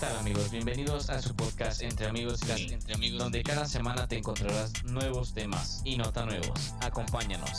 tal amigos? Bienvenidos a su podcast Entre Amigos y Entre Amigos, donde cada semana te encontrarás nuevos temas y nota nuevos. Acompáñanos.